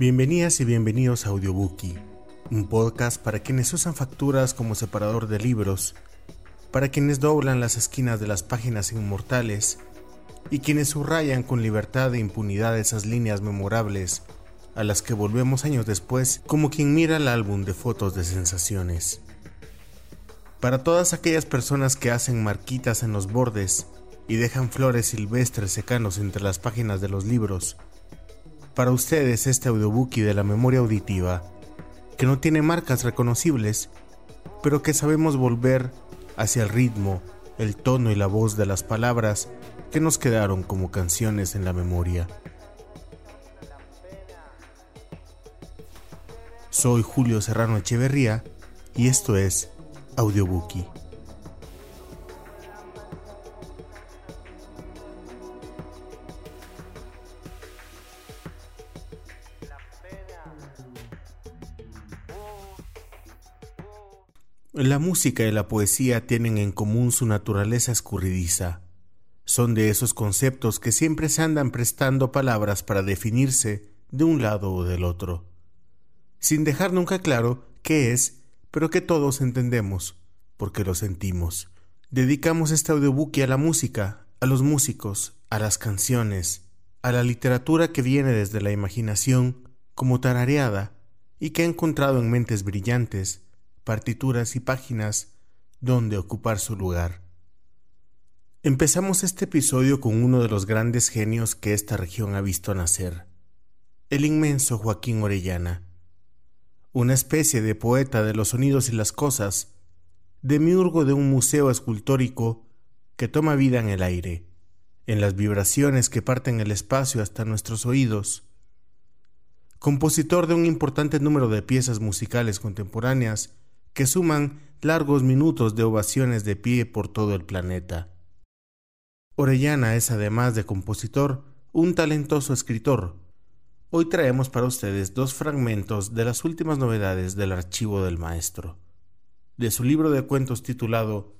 Bienvenidas y bienvenidos a Audiobookie, un podcast para quienes usan facturas como separador de libros, para quienes doblan las esquinas de las páginas inmortales y quienes subrayan con libertad e impunidad esas líneas memorables a las que volvemos años después como quien mira el álbum de fotos de sensaciones. Para todas aquellas personas que hacen marquitas en los bordes y dejan flores silvestres secanos entre las páginas de los libros, para ustedes este audiobookie de la memoria auditiva, que no tiene marcas reconocibles, pero que sabemos volver hacia el ritmo, el tono y la voz de las palabras que nos quedaron como canciones en la memoria. Soy Julio Serrano Echeverría y esto es Audiobookie. La música y la poesía tienen en común su naturaleza escurridiza. Son de esos conceptos que siempre se andan prestando palabras para definirse de un lado o del otro, sin dejar nunca claro qué es, pero que todos entendemos, porque lo sentimos. Dedicamos este audiobook a la música, a los músicos, a las canciones, a la literatura que viene desde la imaginación, como tarareada, y que ha encontrado en mentes brillantes, partituras y páginas donde ocupar su lugar. Empezamos este episodio con uno de los grandes genios que esta región ha visto nacer, el inmenso Joaquín Orellana, una especie de poeta de los sonidos y las cosas, demiurgo de un museo escultórico que toma vida en el aire, en las vibraciones que parten el espacio hasta nuestros oídos, compositor de un importante número de piezas musicales contemporáneas que suman largos minutos de ovaciones de pie por todo el planeta. Orellana es además de compositor un talentoso escritor. Hoy traemos para ustedes dos fragmentos de las últimas novedades del archivo del maestro, de su libro de cuentos titulado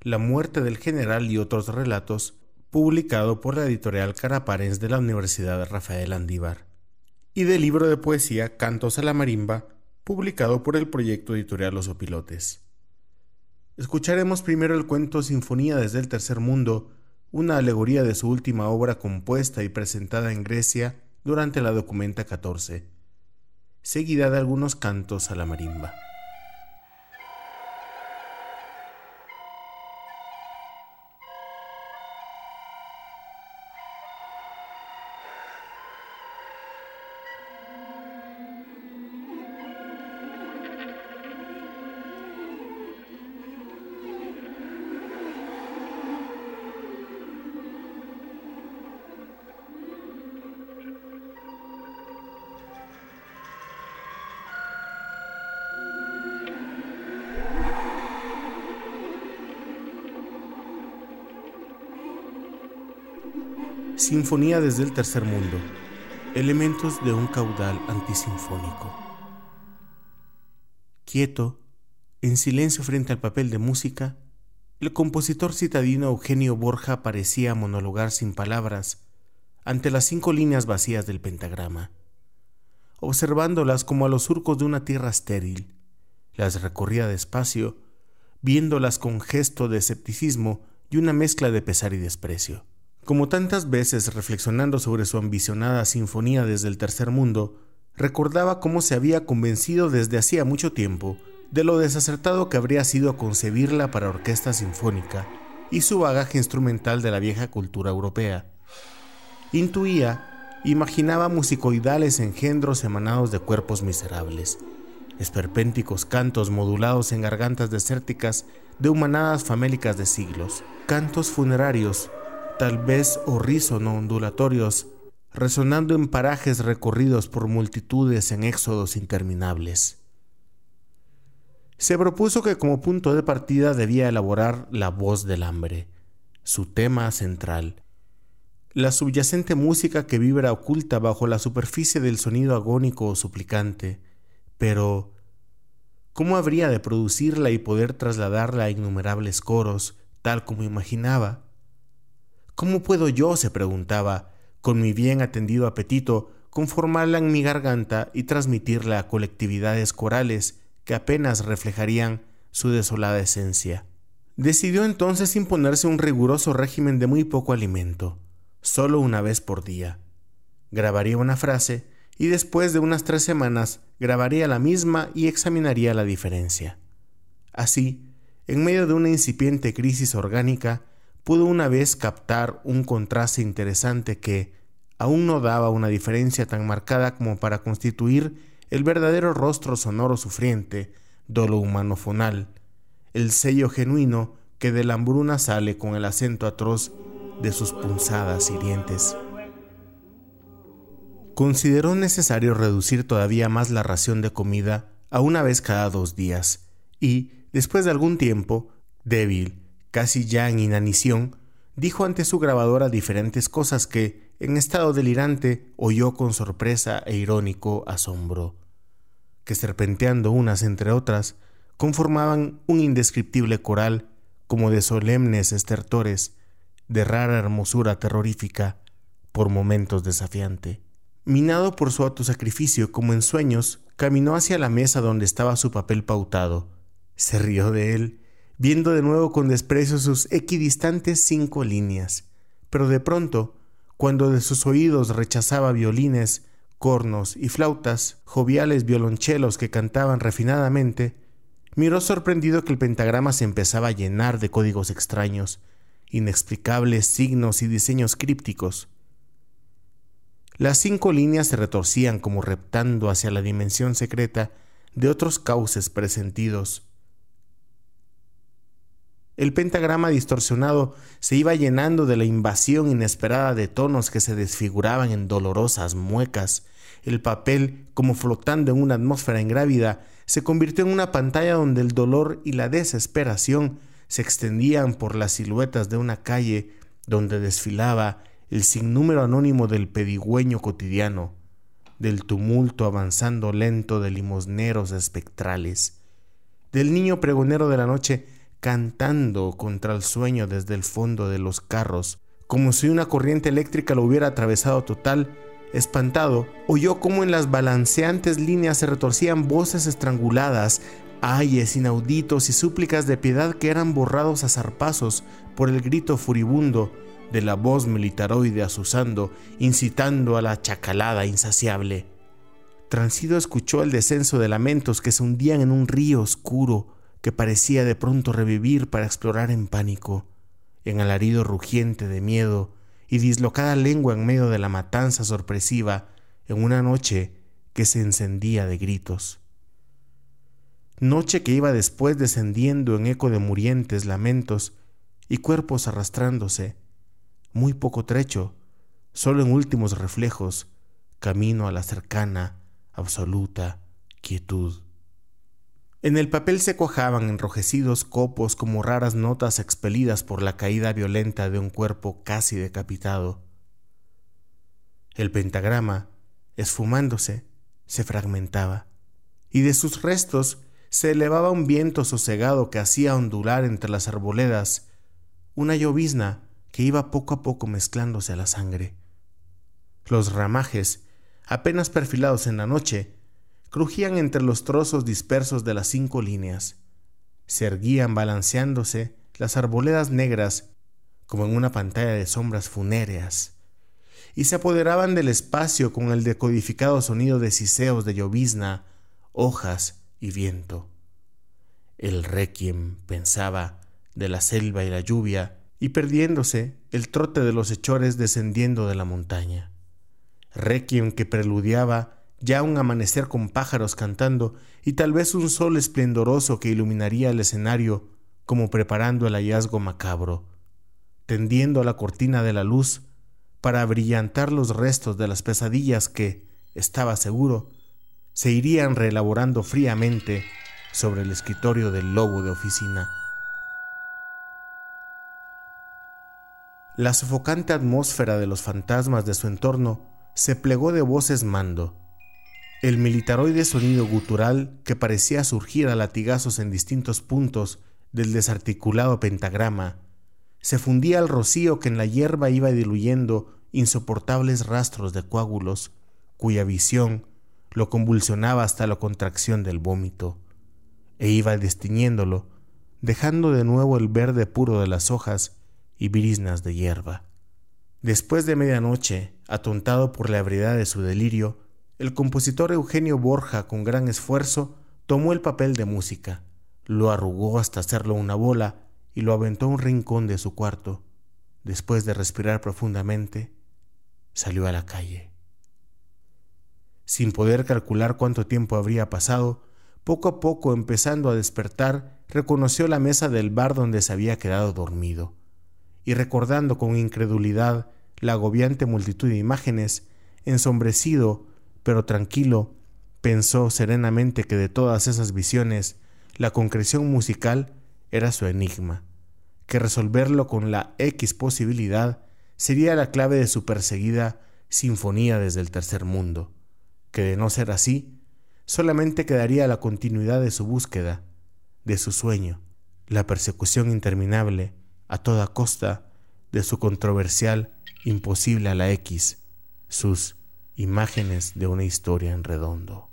La muerte del general y otros relatos, publicado por la editorial Caraparens de la Universidad Rafael Andívar, y del libro de poesía Cantos a la Marimba, publicado por el proyecto editorial Los Opilotes. Escucharemos primero el cuento Sinfonía desde el Tercer Mundo, una alegoría de su última obra compuesta y presentada en Grecia durante la Documenta 14, seguida de algunos cantos a la marimba. Sinfonía desde el tercer mundo. Elementos de un caudal antisinfónico. Quieto, en silencio frente al papel de música, el compositor citadino Eugenio Borja parecía monologar sin palabras ante las cinco líneas vacías del pentagrama, observándolas como a los surcos de una tierra estéril. Las recorría despacio, viéndolas con gesto de escepticismo y una mezcla de pesar y desprecio. Como tantas veces reflexionando sobre su ambicionada sinfonía desde el tercer mundo, recordaba cómo se había convencido desde hacía mucho tiempo de lo desacertado que habría sido concebirla para orquesta sinfónica y su bagaje instrumental de la vieja cultura europea. Intuía, imaginaba musicoidales engendros emanados de cuerpos miserables, esperpénticos cantos modulados en gargantas desérticas de humanadas famélicas de siglos, cantos funerarios tal vez horrísono ondulatorios, resonando en parajes recorridos por multitudes en éxodos interminables. Se propuso que como punto de partida debía elaborar la voz del hambre, su tema central, la subyacente música que vibra oculta bajo la superficie del sonido agónico o suplicante, pero ¿cómo habría de producirla y poder trasladarla a innumerables coros, tal como imaginaba? ¿Cómo puedo yo, se preguntaba, con mi bien atendido apetito, conformarla en mi garganta y transmitirla a colectividades corales que apenas reflejarían su desolada esencia. Decidió entonces imponerse un riguroso régimen de muy poco alimento, solo una vez por día. Grabaría una frase y después de unas tres semanas grabaría la misma y examinaría la diferencia. Así, en medio de una incipiente crisis orgánica, pudo una vez captar un contraste interesante que aún no daba una diferencia tan marcada como para constituir el verdadero rostro sonoro sufriente, dolo humano fonal, el sello genuino que de la hambruna sale con el acento atroz de sus punzadas hirientes. Consideró necesario reducir todavía más la ración de comida a una vez cada dos días, y, después de algún tiempo, débil, casi ya en inanición, dijo ante su grabadora diferentes cosas que, en estado delirante, oyó con sorpresa e irónico asombro, que serpenteando unas entre otras, conformaban un indescriptible coral como de solemnes estertores, de rara hermosura terrorífica, por momentos desafiante. Minado por su autosacrificio como en sueños, caminó hacia la mesa donde estaba su papel pautado. Se rió de él viendo de nuevo con desprecio sus equidistantes cinco líneas. Pero de pronto, cuando de sus oídos rechazaba violines, cornos y flautas, joviales violonchelos que cantaban refinadamente, miró sorprendido que el pentagrama se empezaba a llenar de códigos extraños, inexplicables signos y diseños crípticos. Las cinco líneas se retorcían como reptando hacia la dimensión secreta de otros cauces presentidos, el pentagrama distorsionado se iba llenando de la invasión inesperada de tonos que se desfiguraban en dolorosas muecas. El papel, como flotando en una atmósfera ingrávida, se convirtió en una pantalla donde el dolor y la desesperación se extendían por las siluetas de una calle donde desfilaba el sinnúmero anónimo del pedigüeño cotidiano, del tumulto avanzando lento de limosneros espectrales, del niño pregonero de la noche cantando contra el sueño desde el fondo de los carros, como si una corriente eléctrica lo hubiera atravesado total. Espantado, oyó cómo en las balanceantes líneas se retorcían voces estranguladas, ayes inauditos y súplicas de piedad que eran borrados a zarpazos por el grito furibundo de la voz militaroide asusando, incitando a la chacalada insaciable. Transido escuchó el descenso de lamentos que se hundían en un río oscuro, que parecía de pronto revivir para explorar en pánico, en alarido rugiente de miedo y dislocada lengua en medio de la matanza sorpresiva en una noche que se encendía de gritos. Noche que iba después descendiendo en eco de murientes lamentos y cuerpos arrastrándose, muy poco trecho, solo en últimos reflejos, camino a la cercana, absoluta quietud. En el papel se cuajaban enrojecidos copos como raras notas expelidas por la caída violenta de un cuerpo casi decapitado. El pentagrama, esfumándose, se fragmentaba, y de sus restos se elevaba un viento sosegado que hacía ondular entre las arboledas una llovizna que iba poco a poco mezclándose a la sangre. Los ramajes, apenas perfilados en la noche, crujían entre los trozos dispersos de las cinco líneas. Se erguían balanceándose las arboledas negras como en una pantalla de sombras funéreas, y se apoderaban del espacio con el decodificado sonido de siseos de llovizna, hojas y viento. El requiem, pensaba, de la selva y la lluvia, y perdiéndose el trote de los hechores descendiendo de la montaña. Requiem que preludiaba ya un amanecer con pájaros cantando y tal vez un sol esplendoroso que iluminaría el escenario como preparando el hallazgo macabro, tendiendo la cortina de la luz para brillantar los restos de las pesadillas que, estaba seguro, se irían reelaborando fríamente sobre el escritorio del lobo de oficina. La sofocante atmósfera de los fantasmas de su entorno se plegó de voces mando, el militaroide sonido gutural que parecía surgir a latigazos en distintos puntos del desarticulado pentagrama se fundía al rocío que en la hierba iba diluyendo insoportables rastros de coágulos, cuya visión lo convulsionaba hasta la contracción del vómito, e iba destiñéndolo, dejando de nuevo el verde puro de las hojas y brisnas de hierba. Después de medianoche, atontado por la ebriedad de su delirio, el compositor Eugenio Borja, con gran esfuerzo, tomó el papel de música, lo arrugó hasta hacerlo una bola y lo aventó a un rincón de su cuarto. Después de respirar profundamente, salió a la calle. Sin poder calcular cuánto tiempo habría pasado, poco a poco, empezando a despertar, reconoció la mesa del bar donde se había quedado dormido, y recordando con incredulidad la agobiante multitud de imágenes, ensombrecido pero tranquilo, pensó serenamente que de todas esas visiones, la concreción musical era su enigma, que resolverlo con la X posibilidad sería la clave de su perseguida sinfonía desde el tercer mundo, que de no ser así, solamente quedaría la continuidad de su búsqueda, de su sueño, la persecución interminable, a toda costa, de su controversial imposible a la X, sus imágenes de una historia en redondo.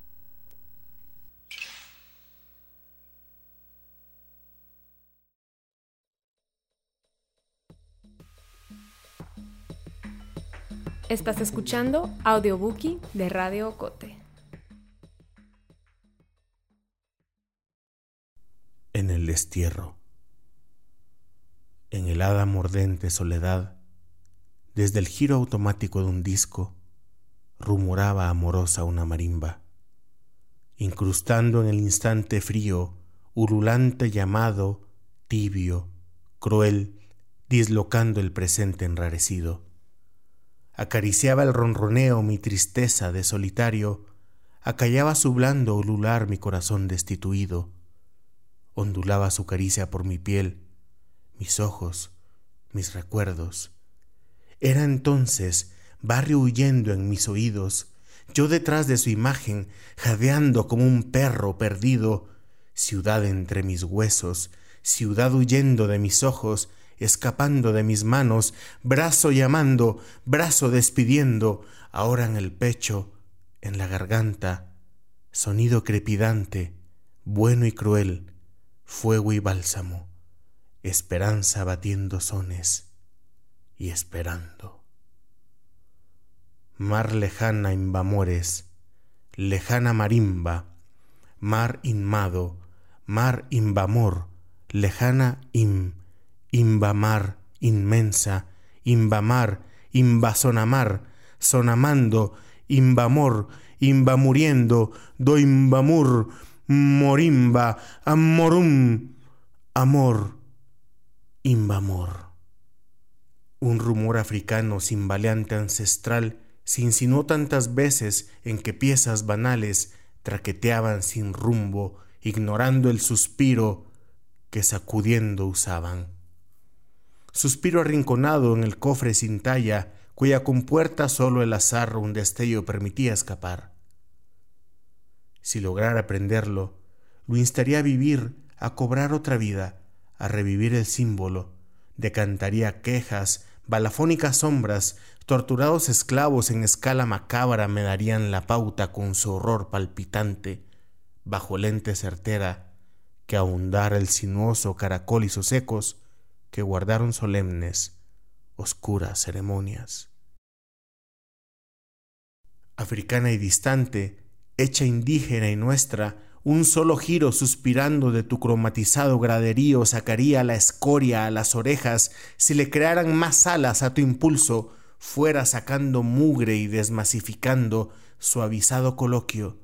Estás escuchando Audiobookie de Radio Cote. En el destierro. En helada mordente soledad, desde el giro automático de un disco, rumoraba amorosa una marimba, incrustando en el instante frío, ululante llamado, tibio, cruel, dislocando el presente enrarecido. Acariciaba el ronroneo mi tristeza de solitario, acallaba su blando ulular mi corazón destituido, ondulaba su caricia por mi piel, mis ojos, mis recuerdos. Era entonces barrio huyendo en mis oídos, yo detrás de su imagen, jadeando como un perro perdido, ciudad entre mis huesos, ciudad huyendo de mis ojos, escapando de mis manos, brazo llamando, brazo despidiendo, ahora en el pecho, en la garganta, sonido crepidante, bueno y cruel, fuego y bálsamo, esperanza batiendo sones y esperando. Mar lejana imbamores, lejana marimba, mar inmado, mar imbamor, lejana im imbamar inmensa, imbamar, imbasonamar, sonamando, imbamor, imbamuriendo, doimbamur, morimba, amorum, amor, imbamor. Un rumor africano cimbaleante ancestral se insinuó tantas veces en que piezas banales traqueteaban sin rumbo, ignorando el suspiro que sacudiendo usaban suspiro arrinconado en el cofre sin talla, cuya compuerta solo el azar un destello permitía escapar. Si lograra aprenderlo, lo instaría a vivir, a cobrar otra vida, a revivir el símbolo, decantaría quejas, balafónicas sombras, torturados esclavos en escala macabra me darían la pauta con su horror palpitante, bajo lente certera, que ahondara el sinuoso caracol y sus ecos, que guardaron solemnes, oscuras ceremonias. Africana y distante, hecha indígena y nuestra, un solo giro suspirando de tu cromatizado graderío sacaría la escoria a las orejas si le crearan más alas a tu impulso, fuera sacando mugre y desmasificando suavizado coloquio,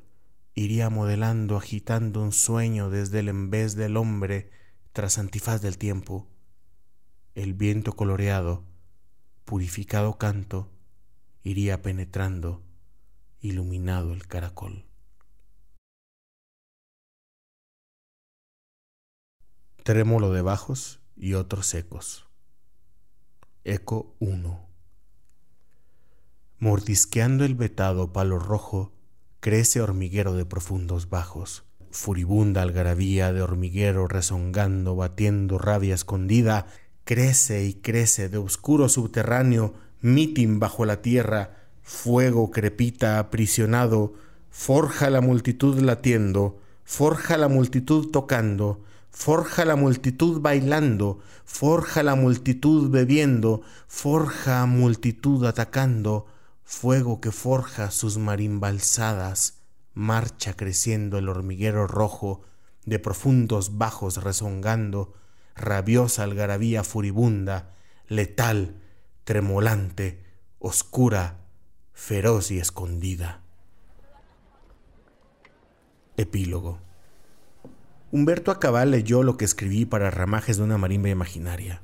iría modelando, agitando un sueño desde el vez del hombre tras antifaz del tiempo el viento coloreado, purificado canto, iría penetrando, iluminado el caracol. Trémolo de bajos y otros secos. Eco 1. Mordisqueando el vetado palo rojo, crece hormiguero de profundos bajos. Furibunda algarabía de hormiguero rezongando, batiendo rabia escondida, crece y crece de oscuro subterráneo, mitin bajo la tierra, fuego crepita aprisionado, forja la multitud latiendo, forja la multitud tocando, forja la multitud bailando, forja la multitud bebiendo, forja multitud atacando, fuego que forja sus marimbalsadas, marcha creciendo el hormiguero rojo, de profundos bajos rezongando, rabiosa algarabía furibunda, letal, tremolante, oscura, feroz y escondida. Epílogo. Humberto Acabal leyó lo que escribí para ramajes de una marimba imaginaria.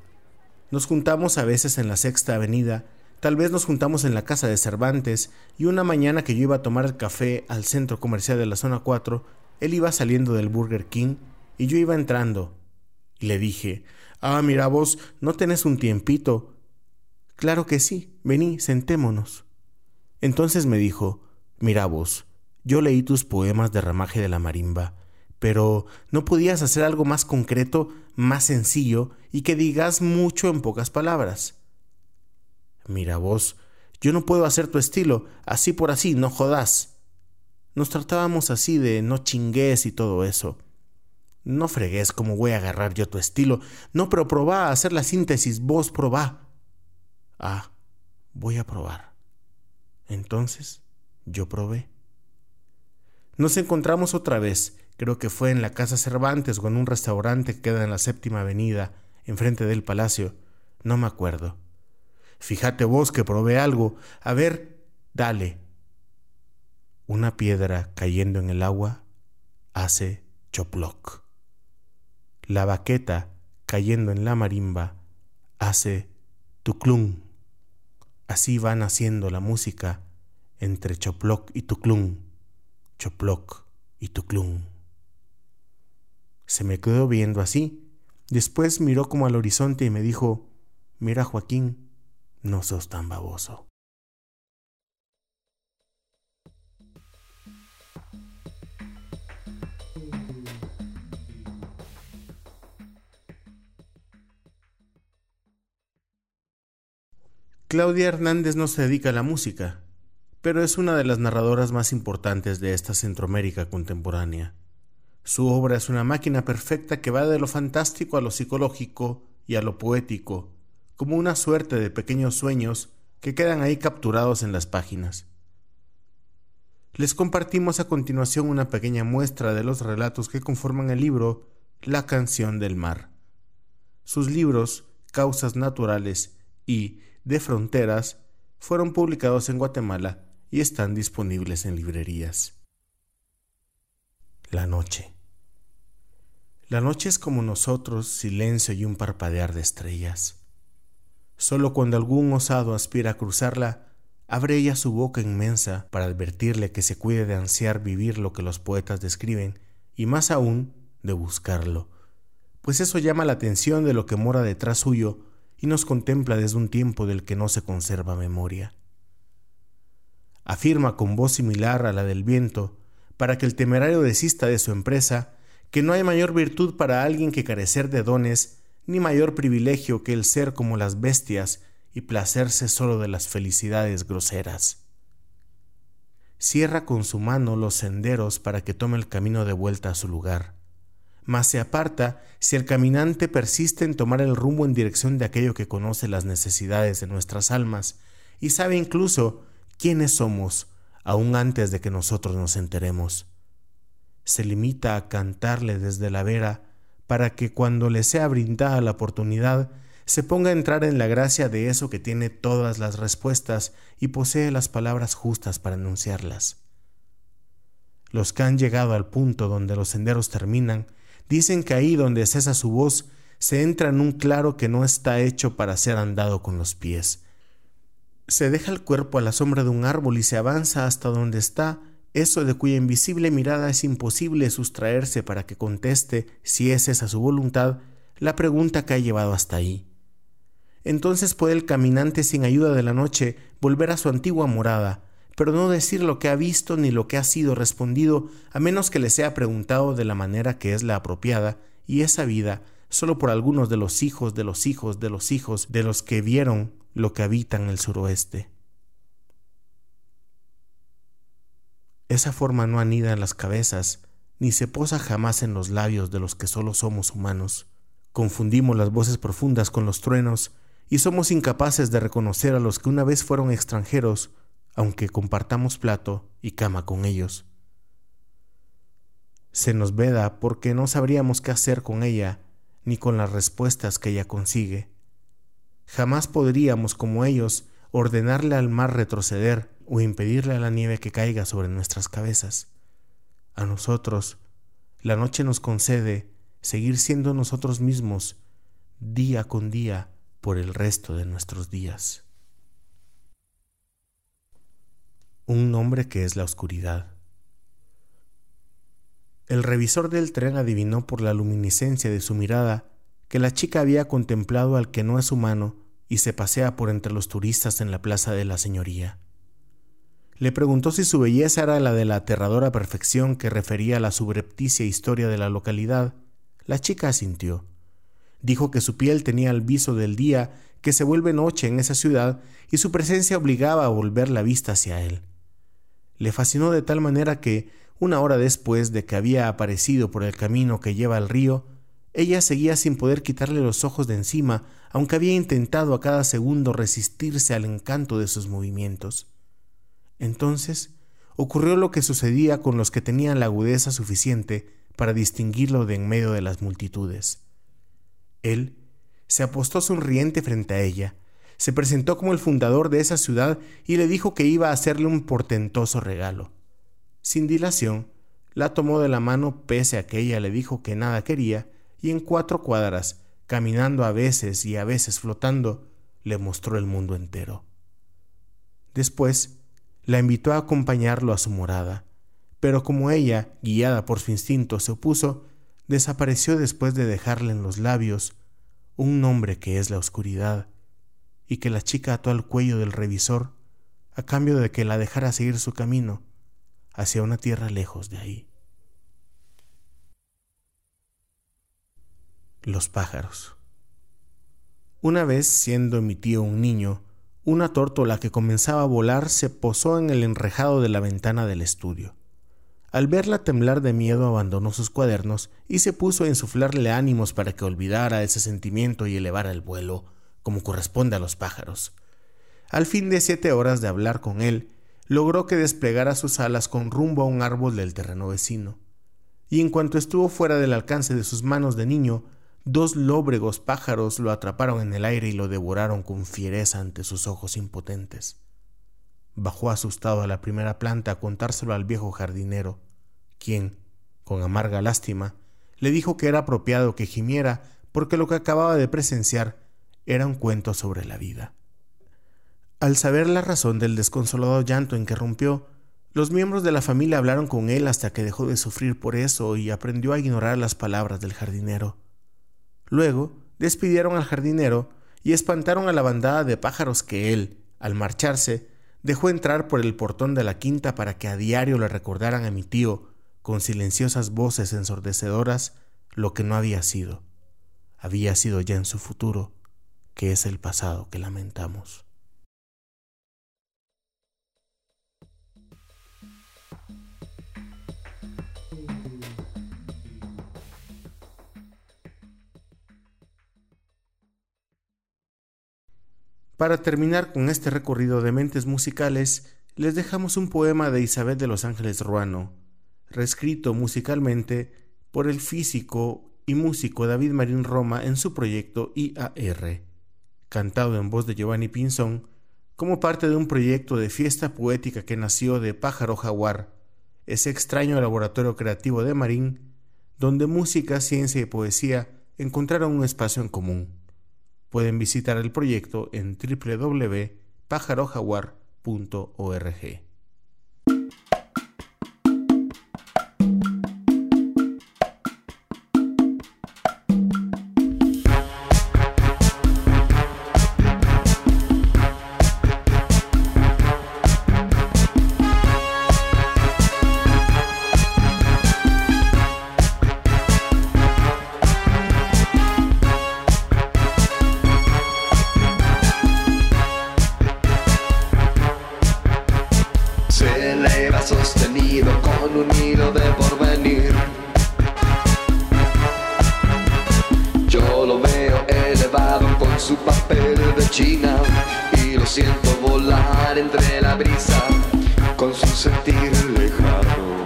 Nos juntamos a veces en la Sexta Avenida, tal vez nos juntamos en la casa de Cervantes, y una mañana que yo iba a tomar el café al centro comercial de la zona 4, él iba saliendo del Burger King y yo iba entrando. Y le dije, Ah, mira vos, ¿no tenés un tiempito? Claro que sí, vení, sentémonos. Entonces me dijo, Mira vos, yo leí tus poemas de ramaje de la marimba, pero ¿no podías hacer algo más concreto, más sencillo y que digas mucho en pocas palabras? Mira vos, yo no puedo hacer tu estilo, así por así, no jodas. Nos tratábamos así de no chingues y todo eso. No fregues cómo voy a agarrar yo tu estilo. No, pero probá a hacer la síntesis, vos probá. Ah, voy a probar. Entonces, yo probé. Nos encontramos otra vez, creo que fue en la Casa Cervantes o en un restaurante que queda en la séptima avenida, enfrente del palacio. No me acuerdo. Fíjate vos que probé algo. A ver, dale, una piedra cayendo en el agua hace choploc. La baqueta cayendo en la marimba hace tuclum. Así va naciendo la música entre choploc y tuclum, choploc y tuclum. Se me quedó viendo así. Después miró como al horizonte y me dijo, mira Joaquín, no sos tan baboso. Claudia Hernández no se dedica a la música, pero es una de las narradoras más importantes de esta Centroamérica contemporánea. Su obra es una máquina perfecta que va de lo fantástico a lo psicológico y a lo poético, como una suerte de pequeños sueños que quedan ahí capturados en las páginas. Les compartimos a continuación una pequeña muestra de los relatos que conforman el libro La canción del mar. Sus libros, Causas Naturales y de Fronteras fueron publicados en Guatemala y están disponibles en librerías. La noche. La noche es como nosotros, silencio y un parpadear de estrellas. Solo cuando algún osado aspira a cruzarla, abre ella su boca inmensa para advertirle que se cuide de ansiar vivir lo que los poetas describen, y más aún de buscarlo, pues eso llama la atención de lo que mora detrás suyo y nos contempla desde un tiempo del que no se conserva memoria. Afirma con voz similar a la del viento, para que el temerario desista de su empresa, que no hay mayor virtud para alguien que carecer de dones, ni mayor privilegio que el ser como las bestias y placerse solo de las felicidades groseras. Cierra con su mano los senderos para que tome el camino de vuelta a su lugar mas se aparta si el caminante persiste en tomar el rumbo en dirección de aquello que conoce las necesidades de nuestras almas y sabe incluso quiénes somos aún antes de que nosotros nos enteremos. Se limita a cantarle desde la vera para que cuando le sea brindada la oportunidad se ponga a entrar en la gracia de eso que tiene todas las respuestas y posee las palabras justas para enunciarlas. Los que han llegado al punto donde los senderos terminan Dicen que ahí donde cesa su voz se entra en un claro que no está hecho para ser andado con los pies. Se deja el cuerpo a la sombra de un árbol y se avanza hasta donde está eso de cuya invisible mirada es imposible sustraerse para que conteste, si es esa su voluntad, la pregunta que ha llevado hasta ahí. Entonces puede el caminante sin ayuda de la noche volver a su antigua morada, pero no decir lo que ha visto ni lo que ha sido respondido, a menos que le sea preguntado de la manera que es la apropiada, y esa vida solo por algunos de los hijos de los hijos de los hijos de los que vieron lo que habitan el suroeste. Esa forma no anida en las cabezas, ni se posa jamás en los labios de los que solo somos humanos. Confundimos las voces profundas con los truenos y somos incapaces de reconocer a los que una vez fueron extranjeros, aunque compartamos plato y cama con ellos. Se nos veda porque no sabríamos qué hacer con ella ni con las respuestas que ella consigue. Jamás podríamos, como ellos, ordenarle al mar retroceder o impedirle a la nieve que caiga sobre nuestras cabezas. A nosotros, la noche nos concede seguir siendo nosotros mismos día con día por el resto de nuestros días. Un nombre que es la oscuridad. El revisor del tren adivinó por la luminiscencia de su mirada que la chica había contemplado al que no es humano y se pasea por entre los turistas en la plaza de la señoría. Le preguntó si su belleza era la de la aterradora perfección que refería a la subrepticia historia de la localidad. La chica asintió. Dijo que su piel tenía el viso del día que se vuelve noche en esa ciudad y su presencia obligaba a volver la vista hacia él. Le fascinó de tal manera que, una hora después de que había aparecido por el camino que lleva al río, ella seguía sin poder quitarle los ojos de encima, aunque había intentado a cada segundo resistirse al encanto de sus movimientos. Entonces ocurrió lo que sucedía con los que tenían la agudeza suficiente para distinguirlo de en medio de las multitudes. Él se apostó sonriente frente a ella, se presentó como el fundador de esa ciudad y le dijo que iba a hacerle un portentoso regalo. Sin dilación, la tomó de la mano pese a que ella le dijo que nada quería, y en cuatro cuadras, caminando a veces y a veces flotando, le mostró el mundo entero. Después la invitó a acompañarlo a su morada, pero como ella, guiada por su instinto, se opuso, desapareció después de dejarle en los labios un nombre que es la oscuridad, y que la chica ató al cuello del revisor a cambio de que la dejara seguir su camino hacia una tierra lejos de ahí. Los pájaros. Una vez, siendo mi tío un niño, una tórtola que comenzaba a volar se posó en el enrejado de la ventana del estudio. Al verla temblar de miedo abandonó sus cuadernos y se puso a insuflarle ánimos para que olvidara ese sentimiento y elevara el vuelo, como corresponde a los pájaros. Al fin de siete horas de hablar con él, logró que desplegara sus alas con rumbo a un árbol del terreno vecino. Y en cuanto estuvo fuera del alcance de sus manos de niño, Dos lóbregos pájaros lo atraparon en el aire y lo devoraron con fiereza ante sus ojos impotentes. Bajó asustado a la primera planta a contárselo al viejo jardinero, quien, con amarga lástima, le dijo que era apropiado que gimiera porque lo que acababa de presenciar era un cuento sobre la vida. Al saber la razón del desconsolado llanto en que rompió, los miembros de la familia hablaron con él hasta que dejó de sufrir por eso y aprendió a ignorar las palabras del jardinero. Luego despidieron al jardinero y espantaron a la bandada de pájaros que él, al marcharse, dejó entrar por el portón de la quinta para que a diario le recordaran a mi tío, con silenciosas voces ensordecedoras, lo que no había sido. Había sido ya en su futuro, que es el pasado que lamentamos. Para terminar con este recorrido de mentes musicales, les dejamos un poema de Isabel de los Ángeles Ruano, reescrito musicalmente por el físico y músico David Marín Roma en su proyecto IAR, cantado en voz de Giovanni Pinzón, como parte de un proyecto de fiesta poética que nació de Pájaro Jaguar, ese extraño laboratorio creativo de Marín, donde música, ciencia y poesía encontraron un espacio en común. Pueden visitar el proyecto en www.pajarojaguar.org. su papel de China y lo siento volar entre la brisa con su sentir lejano.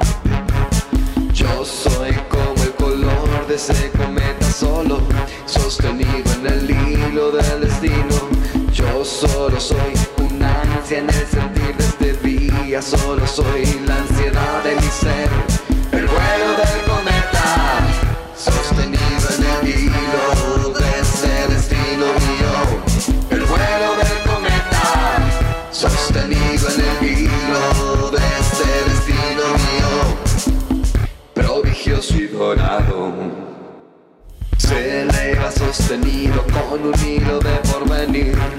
Yo soy como el color de ese cometa solo, sostenido en el hilo del destino. Yo solo soy una ansia en el sentir de este día, solo soy la ansiedad de mi ser, con un hilo de porvenir.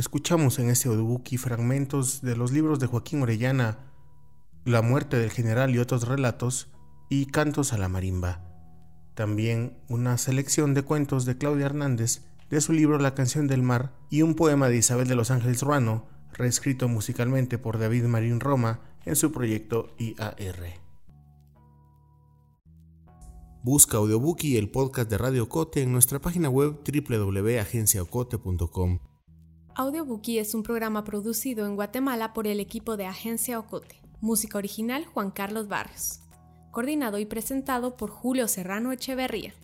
Escuchamos en este audiobook fragmentos de los libros de Joaquín Orellana, La muerte del general y otros relatos, y Cantos a la marimba. También una selección de cuentos de Claudia Hernández de su libro La canción del mar y un poema de Isabel de los Ángeles Ruano, reescrito musicalmente por David Marín Roma en su proyecto IAR. Busca Audiobook y el podcast de Radio Cote en nuestra página web www.agenciaocote.com. Audiobookie es un programa producido en Guatemala por el equipo de Agencia Ocote. Música original Juan Carlos Barrios. Coordinado y presentado por Julio Serrano Echeverría.